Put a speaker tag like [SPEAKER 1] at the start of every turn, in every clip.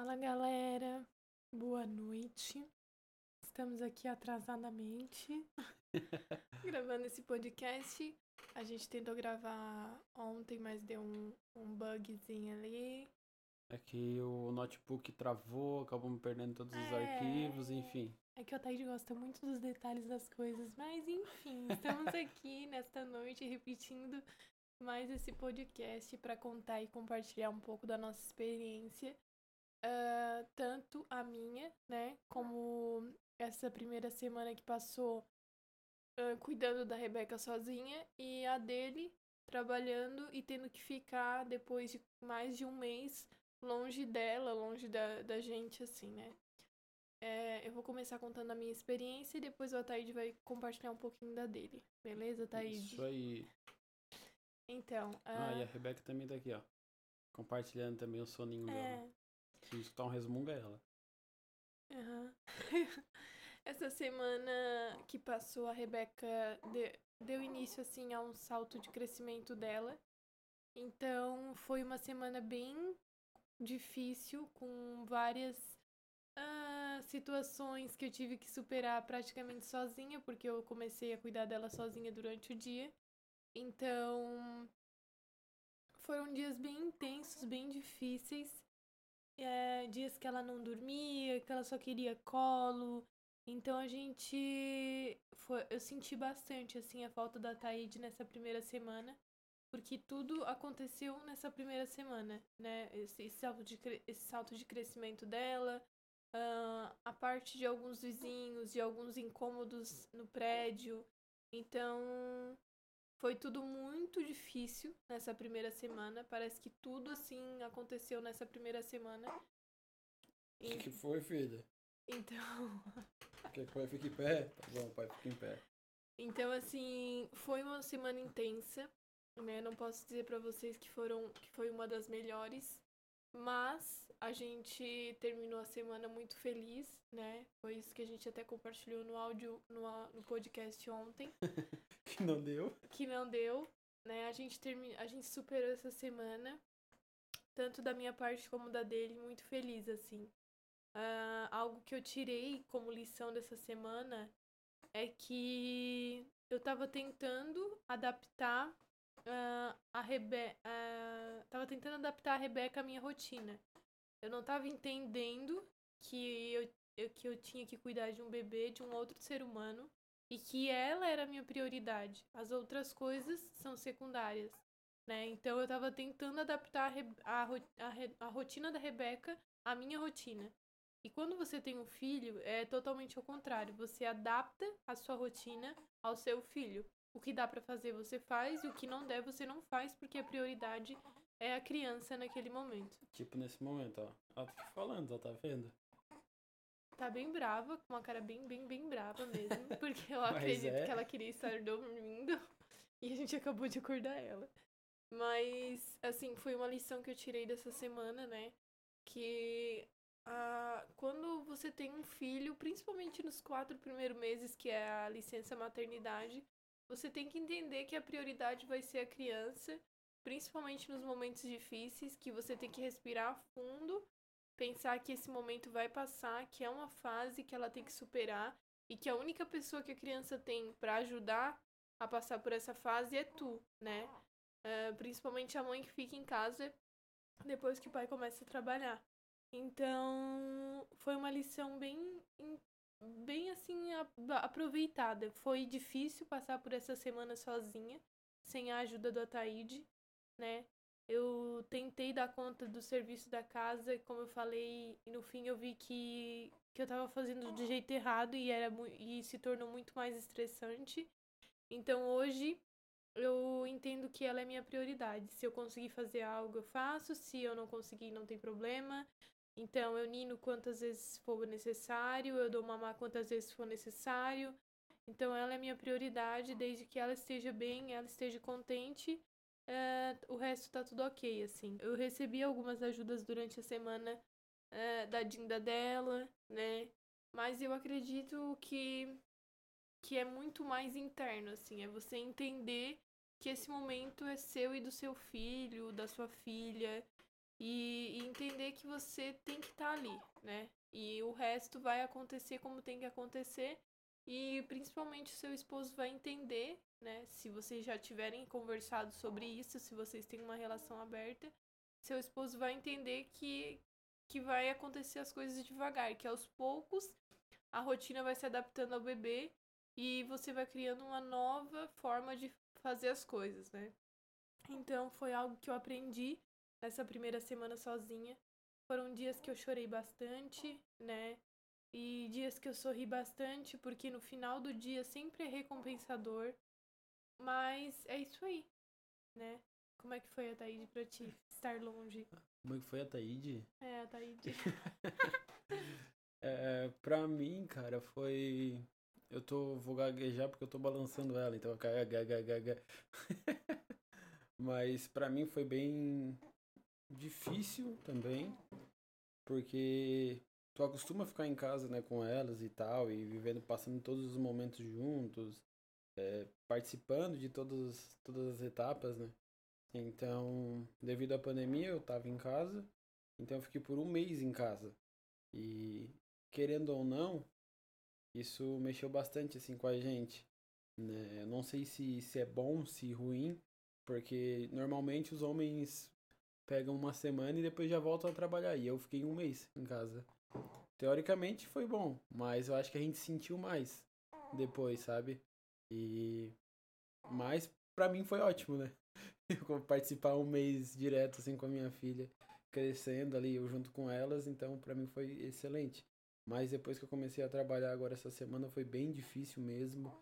[SPEAKER 1] Fala galera, boa noite. Estamos aqui atrasadamente gravando esse podcast. A gente tentou gravar ontem, mas deu um, um bugzinho ali.
[SPEAKER 2] É que o notebook travou, acabamos perdendo todos os
[SPEAKER 1] É.
[SPEAKER 2] arquivos, enfim.
[SPEAKER 1] É que o Thaís gosta muito dos detalhes das coisas, mas enfim, estamos aqui nesta noite repetindo mais esse podcast para contar e compartilhar um pouco da nossa experiência. Ah, tanto a minha, né, como essa primeira semana que passou ah, cuidando da Rebeca sozinha e a dele trabalhando e tendo que ficar depois de mais de um mês longe dela, longe da, da gente, assim, né? É, eu vou começar contando a minha experiência e depois o Ataíde vai compartilhar um pouquinho da dele. Beleza, Ataíde?
[SPEAKER 2] Isso aí.
[SPEAKER 1] Então,
[SPEAKER 2] Ah,
[SPEAKER 1] ah,
[SPEAKER 2] e a Rebeca também tá aqui, ó. Compartilhando também o soninho dela. Se escutar um resmunga é ela.
[SPEAKER 1] aham. Essa semana que passou, a Rebeca de- deu início, assim, a um salto de crescimento dela. Então, foi uma semana bem difícil, com várias ah, situações que eu tive que superar praticamente sozinha, porque eu comecei a cuidar dela sozinha durante o dia. Então, foram dias bem intensos, bem difíceis. É, dias que ela não dormia, que ela só queria colo. Então a gente. Foi, eu senti bastante assim a falta da Taíde nessa primeira semana. Porque tudo aconteceu nessa primeira semana, né? Esse, esse salto, de, esse salto de crescimento dela, ah, a parte de alguns vizinhos, de alguns incômodos no prédio. Então, foi tudo muito difícil nessa primeira semana. Parece que tudo assim aconteceu nessa primeira semana.
[SPEAKER 2] O
[SPEAKER 1] E-
[SPEAKER 2] que, que foi, filha?
[SPEAKER 1] então,
[SPEAKER 2] Quer que o pai fique em pé? Tá bom, pai fica em pé.
[SPEAKER 1] então assim, foi uma semana intensa, né? Não posso dizer pra vocês que foram que foi uma das melhores, mas a gente terminou a semana muito feliz, né? Foi isso que a gente até compartilhou no áudio no, no podcast ontem.
[SPEAKER 2] Que não deu.
[SPEAKER 1] que não deu, né? A gente termi... a gente superou essa semana, tanto da minha parte como da dele, muito feliz assim. Ah, algo que eu tirei como lição dessa semana é que eu tava tentando adaptar ah, a Rebe... ah, tava tentando adaptar a Rebeca à minha rotina. Eu não tava entendendo que eu, eu- que eu tinha que cuidar de um bebê, de um outro ser humano, e que ela era a minha prioridade. As outras coisas são secundárias, né? Então eu tava tentando adaptar a, a, a, rotina da Rebeca à minha rotina. E quando você tem um filho, é totalmente ao contrário. Você adapta a sua rotina ao seu filho. O que dá pra fazer, você faz, e o que não der, você não faz, porque a prioridade é a criança naquele momento.
[SPEAKER 2] Tipo nesse momento, ó. Ela tá falando, ó, tá vendo?
[SPEAKER 1] Tá bem brava, com uma cara bem, bem, bem brava mesmo. Porque eu acredito
[SPEAKER 2] é.
[SPEAKER 1] que ela queria estar dormindo e a gente acabou de acordar ela. Mas, assim, foi uma lição que eu tirei dessa semana, né? Que ah, quando você tem um filho, principalmente nos quatro primeiros meses, que é a licença maternidade, você tem que entender que a prioridade vai ser a criança, principalmente nos momentos difíceis, que você tem que respirar fundo pensar que esse momento vai passar, que é uma fase que ela tem que superar e que a única pessoa que a criança tem pra ajudar a passar por essa fase é tu, né? Ah, principalmente a mãe que fica em casa depois que o pai começa a trabalhar. Então, foi uma lição bem, bem assim aproveitada. Foi difícil passar por essa semana sozinha, sem a ajuda do Ataíde, né? Eu tentei dar conta do serviço da casa, como eu falei, e no fim eu vi que, que eu tava fazendo do jeito errado e, era, e se tornou muito mais estressante. Então hoje eu entendo que ela é minha prioridade. Se eu conseguir fazer algo, eu faço. Se eu não conseguir, não tem problema. Então eu nino quantas vezes for necessário, eu dou mamar quantas vezes for necessário. Então ela é minha prioridade, desde que ela esteja bem, ela esteja contente é, o resto tá tudo ok, assim. Eu recebi algumas ajudas durante a semana é, da Dinda dela, né? Mas eu acredito que, que é muito mais interno, assim. É você entender que esse momento é seu e do seu filho, da sua filha. e, e entender que você tem que estar tá ali, né? E o resto vai acontecer como tem que acontecer. E principalmente seu esposo vai entender, né? Se vocês já tiverem conversado sobre isso, se vocês têm uma relação aberta, seu esposo vai entender que, que vai acontecer as coisas devagar, que aos poucos a rotina vai se adaptando ao bebê e você vai criando uma nova forma de fazer as coisas, né? Então foi algo que eu aprendi nessa primeira semana sozinha. Foram dias que eu chorei bastante, né? E dias que eu sorri bastante, porque no final do dia sempre é recompensador. Mas é isso aí, né? Como é que foi a Taíde pra ti, estar longe?
[SPEAKER 2] Como é que foi a Taíde?
[SPEAKER 1] É, a Taíde.
[SPEAKER 2] é, pra mim, cara, foi... Eu tô... Vou gaguejar porque eu tô balançando ela, então... Mas pra mim foi bem difícil também, porque tu acostuma ficar em casa, né, com elas e tal, e vivendo, passando todos os momentos juntos, é, participando de todas, todas as etapas, né. Então, devido à pandemia, eu tava em casa, então eu fiquei por um mês em casa. E, querendo ou não, isso mexeu bastante, assim, com a gente. Né? Eu não sei se, se é bom, se ruim, porque normalmente os homens pegam uma semana e depois já voltam a trabalhar. E eu fiquei um mês em casa. Teoricamente foi bom, mas eu acho que a gente sentiu mais depois, sabe? E mas para mim foi ótimo, né? Eu participar um mês direto assim com a minha filha, crescendo ali eu junto com elas, então para mim foi excelente. Mas depois que eu comecei a trabalhar agora essa semana foi bem difícil mesmo.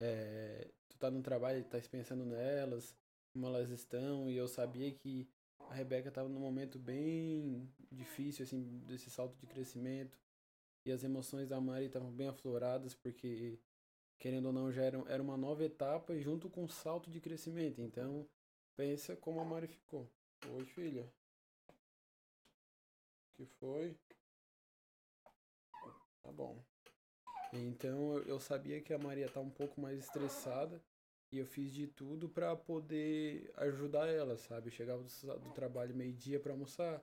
[SPEAKER 2] É, tu tá no trabalho tá pensando nelas, como elas estão, e eu sabia que a Rebeca estava num momento bem difícil, assim, desse salto de crescimento. E as emoções da Mari estavam bem afloradas, porque, querendo ou não, já era, era uma nova etapa junto com um salto de crescimento. Então, pensa como a Mari ficou. Oi, filha. O que foi? Tá bom. Então, eu sabia que a Maria tá um pouco mais estressada. E eu fiz de tudo para poder ajudar ela, sabe? Eu chegava do, trabalho meio-dia para almoçar,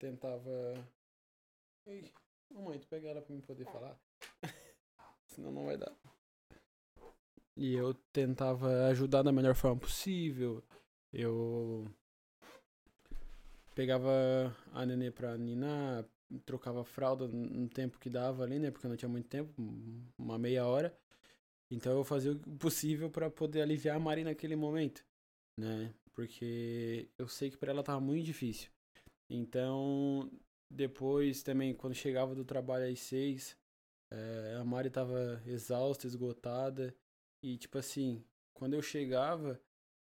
[SPEAKER 2] tentava. Ei, mamãe, tu pega ela pra mim poder falar? Senão não vai dar. E eu tentava ajudar da melhor forma possível. Eu pegava a nenê pra ninar, trocava fralda no tempo que dava ali, né? Porque não tinha muito tempo, uma meia hora. Então eu fazia o possível para poder aliviar a Mari naquele momento, né? Porque eu sei que para ela tava muito difícil. Então, depois também, quando chegava do trabalho às seis, é, a Mari tava exausta, esgotada. E tipo assim, quando eu chegava,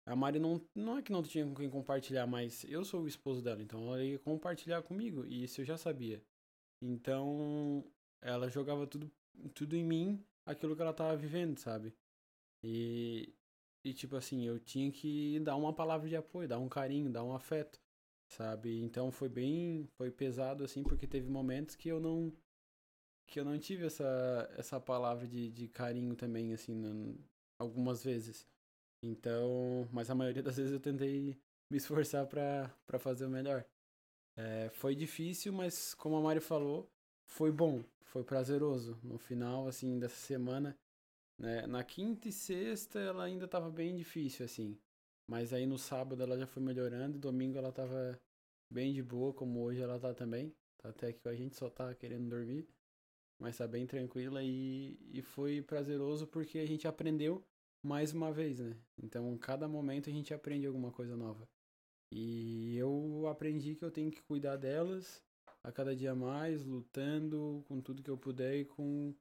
[SPEAKER 2] a Mari não, não é que não tinha com quem compartilhar, mas eu sou o esposo dela, então ela ia compartilhar comigo, e isso eu já sabia. Então, ela jogava tudo, tudo em mim aquilo que ela tava vivendo, sabe? E, e tipo assim, eu tinha que dar uma palavra de apoio, dar um carinho, dar um afeto, sabe? Então foi bem, foi pesado assim, porque teve momentos que eu não que eu não tive essa essa palavra de, de carinho também assim, algumas vezes. Então, mas a maioria das vezes eu tentei me esforçar para fazer o melhor. É, foi difícil, mas como a Mari falou, foi bom, foi prazeroso. No final, assim, dessa semana, né? Na quinta e sexta ela ainda tava bem difícil, assim. Mas aí no sábado ela já foi melhorando, domingo ela tava bem de boa, como hoje ela tá também. Tá até que a gente só tá querendo dormir. Mas tá bem tranquila e, e foi prazeroso porque a gente aprendeu mais uma vez, né? Então, cada momento a gente aprende alguma coisa nova. E eu aprendi que eu tenho que cuidar delas a cada dia mais, lutando com tudo que eu puder e com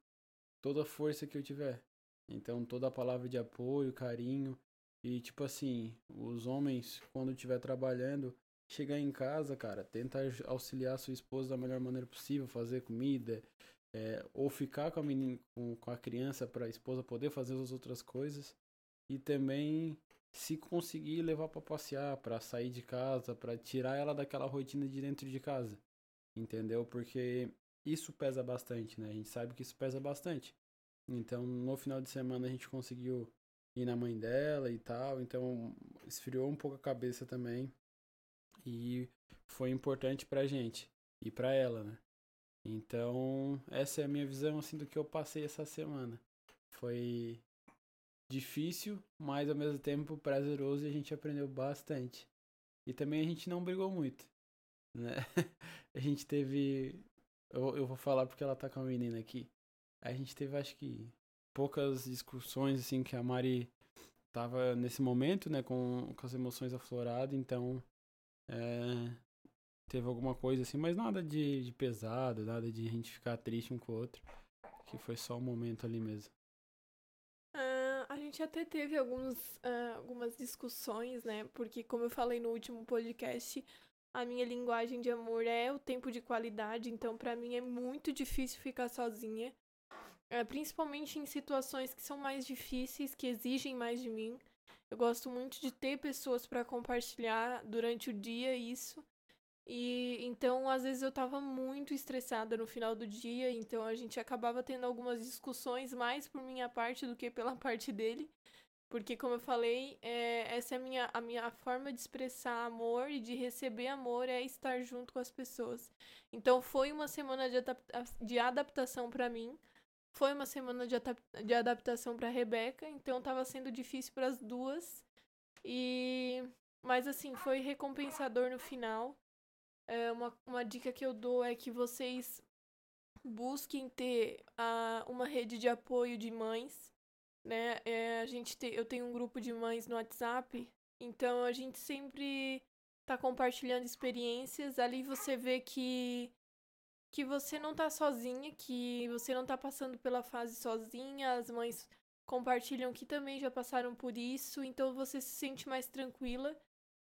[SPEAKER 2] toda a força que eu tiver. Então, toda a palavra de apoio, carinho. E, tipo assim, os homens, quando estiver trabalhando, chegar em casa, cara, tenta auxiliar sua esposa da melhor maneira possível, fazer comida, é, ou ficar com a, menina, com, com a criança para a esposa poder fazer as outras coisas. E também, se conseguir levar para passear, para sair de casa, para tirar ela daquela rotina de dentro de casa entendeu? Porque isso pesa bastante, né? A gente sabe que isso pesa bastante. Então, no final de semana a gente conseguiu ir na mãe dela e tal, então esfriou um pouco a cabeça também. E foi importante pra gente e pra ela, né? Então, essa é a minha visão assim do que eu passei essa semana. Foi difícil, mas ao mesmo tempo prazeroso e a gente aprendeu bastante. E também a gente não brigou muito, né? a gente teve eu, eu vou falar porque ela tá com a menina aqui. A gente teve acho que poucas discussões assim que a Mari tava nesse momento, né, com, com as emoções afloradas, então é, teve alguma coisa assim, mas nada de, de pesado, nada de a gente ficar triste um com o outro, que foi só um momento ali mesmo.
[SPEAKER 1] Uh, a gente até teve alguns, uh, algumas discussões, né, porque como eu falei no último podcast, a minha linguagem de amor é o tempo de qualidade, então para mim é muito difícil ficar sozinha. É, principalmente em situações que são mais difíceis, que exigem mais de mim. Eu gosto muito de ter pessoas para compartilhar durante o dia isso. E então, às vezes eu tava muito estressada no final do dia, então a gente acabava tendo algumas discussões mais por minha parte do que pela parte dele. Porque, como eu falei, é, essa é a minha, a minha forma de expressar amor e de receber amor é estar junto com as pessoas. Então, foi uma semana de, de adaptação para mim. Foi uma semana de, de adaptação para Rebeca. Então, estava sendo difícil para as duas. E mas assim, foi recompensador no final. É, uma, uma dica que eu dou é que vocês busquem ter a, uma rede de apoio de mães, né? É, a gente te, eu tenho um grupo de mães no WhatsApp, então a gente sempre tá compartilhando experiências. Ali você vê que que você não tá sozinha, que você não tá passando pela fase sozinha, as mães compartilham que também já passaram por isso, então você se sente mais tranquila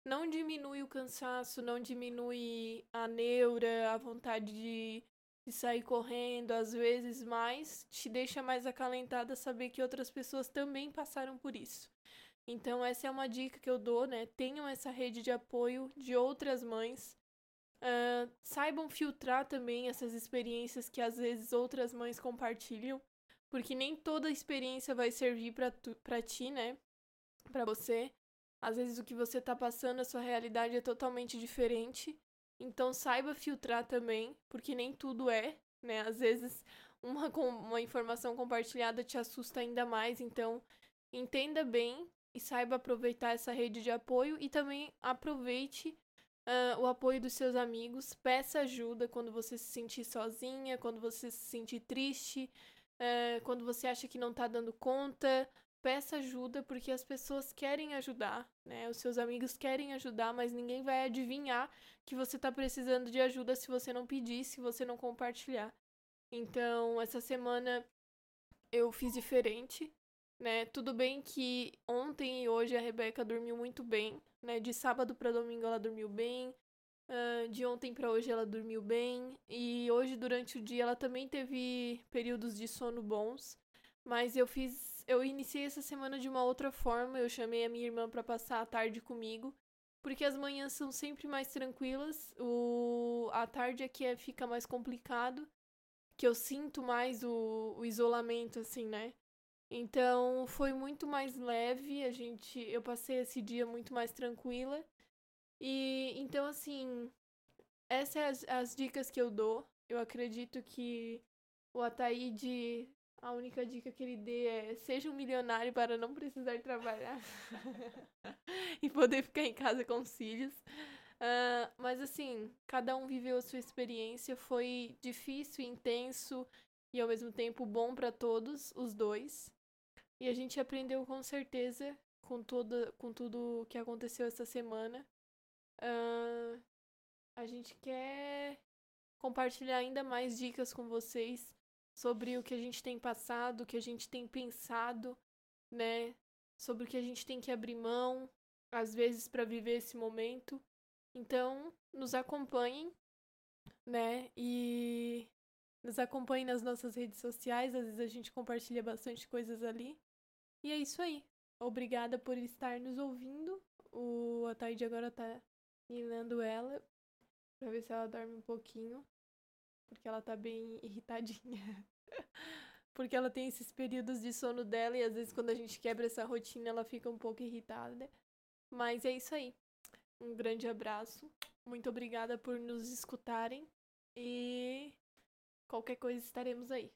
[SPEAKER 1] não diminui o cansaço, não diminui a neura, a vontade de, de sair correndo, às vezes, mas te deixa mais acalentada saber que outras pessoas também passaram por isso. Então, essa é uma dica que eu dou, né? Tenham essa rede de apoio de outras mães. Uh, saibam filtrar também essas experiências que às vezes outras mães compartilham, porque nem toda experiência vai servir para ti, né? Para você. Às vezes o que você está passando, a sua realidade é totalmente diferente. Então saiba filtrar também, porque nem tudo é, né? Às vezes uma, uma informação compartilhada te assusta ainda mais. Então entenda bem e saiba aproveitar essa rede de apoio e também aproveite uh, o apoio dos seus amigos. Peça ajuda quando você se sentir sozinha, quando você se sentir triste, uh, quando você acha que não está dando conta peça ajuda porque as pessoas querem ajudar, né? Os seus amigos querem ajudar, mas ninguém vai adivinhar que você está precisando de ajuda se você não pedir, se você não compartilhar. Então, essa semana eu fiz diferente, né? Tudo bem que ontem e hoje a Rebeca dormiu muito bem, né? De sábado para domingo ela dormiu bem. Uh, de ontem para hoje ela dormiu bem e hoje durante o dia ela também teve períodos de sono bons, mas eu fiz eu iniciei essa semana de uma outra forma. Eu chamei a minha irmã para passar a tarde comigo, porque as manhãs são sempre mais tranquilas. O a tarde aqui é, fica mais complicado, que eu sinto mais o, o isolamento assim, né? Então foi muito mais leve, a gente, eu passei esse dia muito mais tranquila. E então assim, essas são as, as dicas que eu dou. Eu acredito que o Ataíde a única dica que ele dê é seja um milionário para não precisar trabalhar e poder ficar em casa com os filhos. Uh, mas assim, cada um viveu a sua experiência, foi difícil, intenso e ao mesmo tempo bom para todos, os dois. E a gente aprendeu com certeza com, toda, com tudo que aconteceu essa semana. Uh, a gente quer compartilhar ainda mais dicas com vocês sobre o que a gente tem passado, o que a gente tem pensado, né? Sobre o que a gente tem que abrir mão, às vezes, para viver esse momento. Então, nos acompanhem, né? E nos acompanhem nas nossas redes sociais, às vezes a gente compartilha bastante coisas ali. E é isso aí. Obrigada por estar nos ouvindo. O Ataide agora tá mirando ela pra ver se ela dorme um pouquinho porque ela tá bem irritadinha. porque ela tem esses períodos de sono dela e às vezes quando a gente quebra essa rotina ela fica um pouco irritada. Mas é isso aí. Um grande abraço. Muito obrigada por nos escutarem. E qualquer coisa estaremos aí.